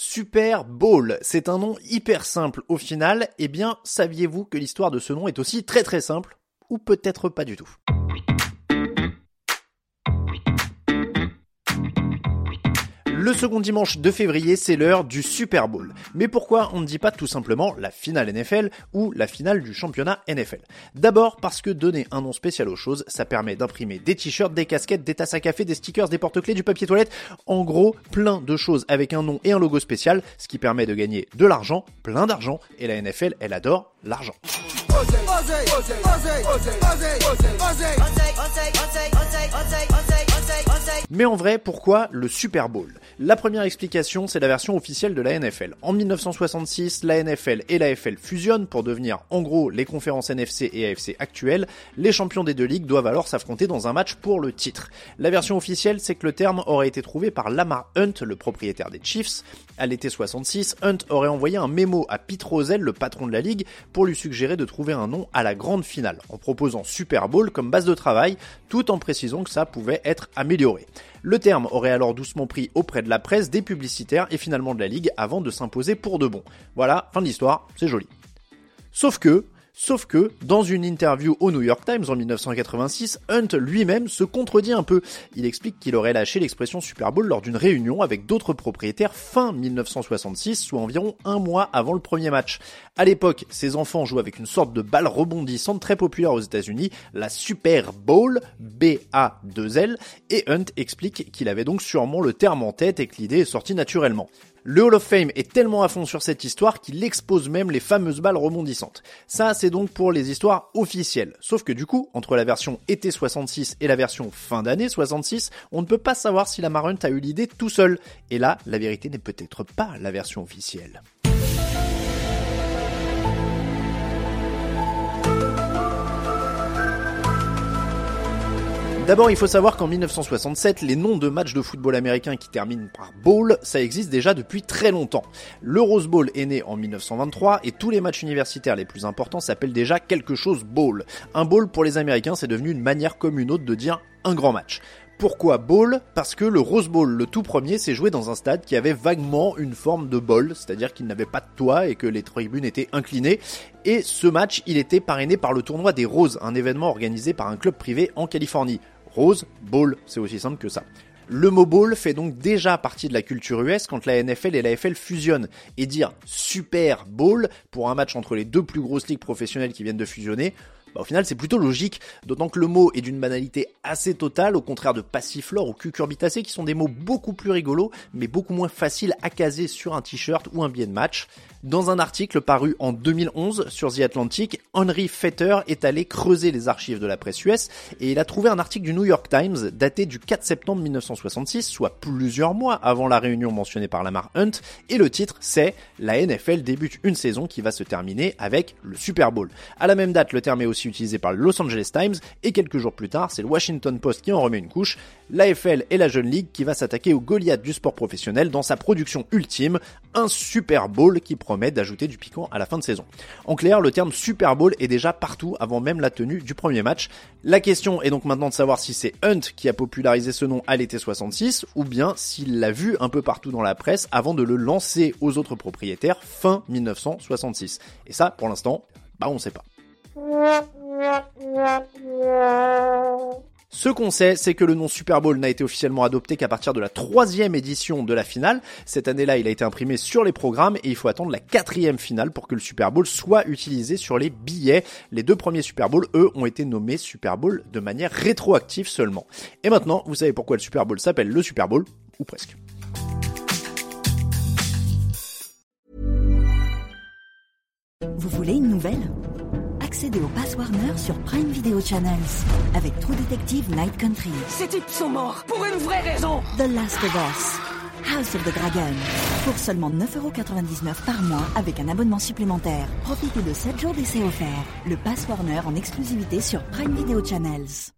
Super Bowl, c'est un nom hyper simple au final. Eh bien, saviez-vous que l'histoire de ce nom est aussi très très simple? Ou peut-être pas du tout? Le second dimanche de février, c'est l'heure du Super Bowl. Mais pourquoi on ne dit pas tout simplement la finale NFL ou la finale du championnat NFL D'abord parce que donner un nom spécial aux choses, ça permet d'imprimer des t-shirts, des casquettes, des tasses à café, des stickers, des porte-clés, du papier toilette, en gros plein de choses avec un nom et un logo spécial, ce qui permet de gagner de l'argent, plein d'argent, et la NFL, elle adore l'argent. Mais en vrai, pourquoi le Super Bowl? La première explication, c'est la version officielle de la NFL. En 1966, la NFL et la FL fusionnent pour devenir en gros les conférences NFC et AFC actuelles. Les champions des deux ligues doivent alors s'affronter dans un match pour le titre. La version officielle, c'est que le terme aurait été trouvé par Lamar Hunt, le propriétaire des Chiefs. À l'été 66, Hunt aurait envoyé un mémo à Pete Rozelle, le patron de la ligue, pour lui suggérer de trouver un nom à la grande finale, en proposant Super Bowl comme base de travail, tout en précisant que ça pouvait être amélioré. Le terme aurait alors doucement pris auprès de la presse, des publicitaires et finalement de la ligue avant de s'imposer pour de bon. Voilà, fin de l'histoire, c'est joli. Sauf que, Sauf que, dans une interview au New York Times en 1986, Hunt lui-même se contredit un peu. Il explique qu'il aurait lâché l'expression Super Bowl lors d'une réunion avec d'autres propriétaires fin 1966, soit environ un mois avant le premier match. À l'époque, ses enfants jouent avec une sorte de balle rebondissante très populaire aux États-Unis, la Super Bowl, B-A-2-L, et Hunt explique qu'il avait donc sûrement le terme en tête et que l'idée est sortie naturellement. Le Hall of Fame est tellement à fond sur cette histoire qu'il expose même les fameuses balles rebondissantes. Ça, c'est donc pour les histoires officielles. Sauf que du coup, entre la version été 66 et la version fin d'année 66, on ne peut pas savoir si la Marunt a eu l'idée tout seul. Et là, la vérité n'est peut-être pas la version officielle. D'abord, il faut savoir qu'en 1967, les noms de matchs de football américain qui terminent par bowl, ça existe déjà depuis très longtemps. Le Rose Bowl est né en 1923 et tous les matchs universitaires les plus importants s'appellent déjà quelque chose bowl. Un bowl pour les Américains, c'est devenu une manière comme une autre de dire un grand match. Pourquoi bowl? Parce que le Rose Bowl, le tout premier, s'est joué dans un stade qui avait vaguement une forme de bowl, c'est-à-dire qu'il n'avait pas de toit et que les tribunes étaient inclinées. Et ce match, il était parrainé par le tournoi des Roses, un événement organisé par un club privé en Californie. Rose, Bowl, c'est aussi simple que ça. Le mot bowl fait donc déjà partie de la culture US quand la NFL et la FL fusionnent. Et dire Super Bowl pour un match entre les deux plus grosses ligues professionnelles qui viennent de fusionner, bah, au final c'est plutôt logique, d'autant que le mot est d'une banalité assez totale, au contraire de passiflore ou cucurbitacé qui sont des mots beaucoup plus rigolos, mais beaucoup moins faciles à caser sur un t-shirt ou un billet de match. Dans un article paru en 2011 sur The Atlantic, Henry Fetter est allé creuser les archives de la presse US et il a trouvé un article du New York Times daté du 4 septembre 1966, soit plusieurs mois avant la réunion mentionnée par Lamar Hunt, et le titre c'est La NFL débute une saison qui va se terminer avec le Super Bowl. À la même date, le terme est aussi utilisé par le Los Angeles Times et quelques jours plus tard, c'est le Washington Post qui en remet une couche, l'AFL et la Jeune Ligue qui va s'attaquer au Goliath du sport professionnel dans sa production ultime, un Super Bowl qui promet d'ajouter du piquant à la fin de saison. En clair, le terme Super Bowl est déjà partout avant même la tenue du premier match. La question est donc maintenant de savoir si c'est Hunt qui a popularisé ce nom à l'été 66 ou bien s'il l'a vu un peu partout dans la presse avant de le lancer aux autres propriétaires fin 1966. Et ça, pour l'instant, bah on sait pas. Ce qu'on sait, c'est que le nom Super Bowl n'a été officiellement adopté qu'à partir de la troisième édition de la finale. Cette année-là, il a été imprimé sur les programmes et il faut attendre la quatrième finale pour que le Super Bowl soit utilisé sur les billets. Les deux premiers Super Bowl, eux, ont été nommés Super Bowl de manière rétroactive seulement. Et maintenant, vous savez pourquoi le Super Bowl s'appelle le Super Bowl, ou presque. Vous voulez une nouvelle? Accédez au Pass Warner sur Prime Video Channels avec True Detective Night Country, Ces types sont morts pour une vraie raison The Last of Us, House of the Dragon. Pour seulement 9,99€ par mois avec un abonnement supplémentaire. Profitez de 7 jours d'essai offerts. Le Pass Warner en exclusivité sur Prime Video Channels.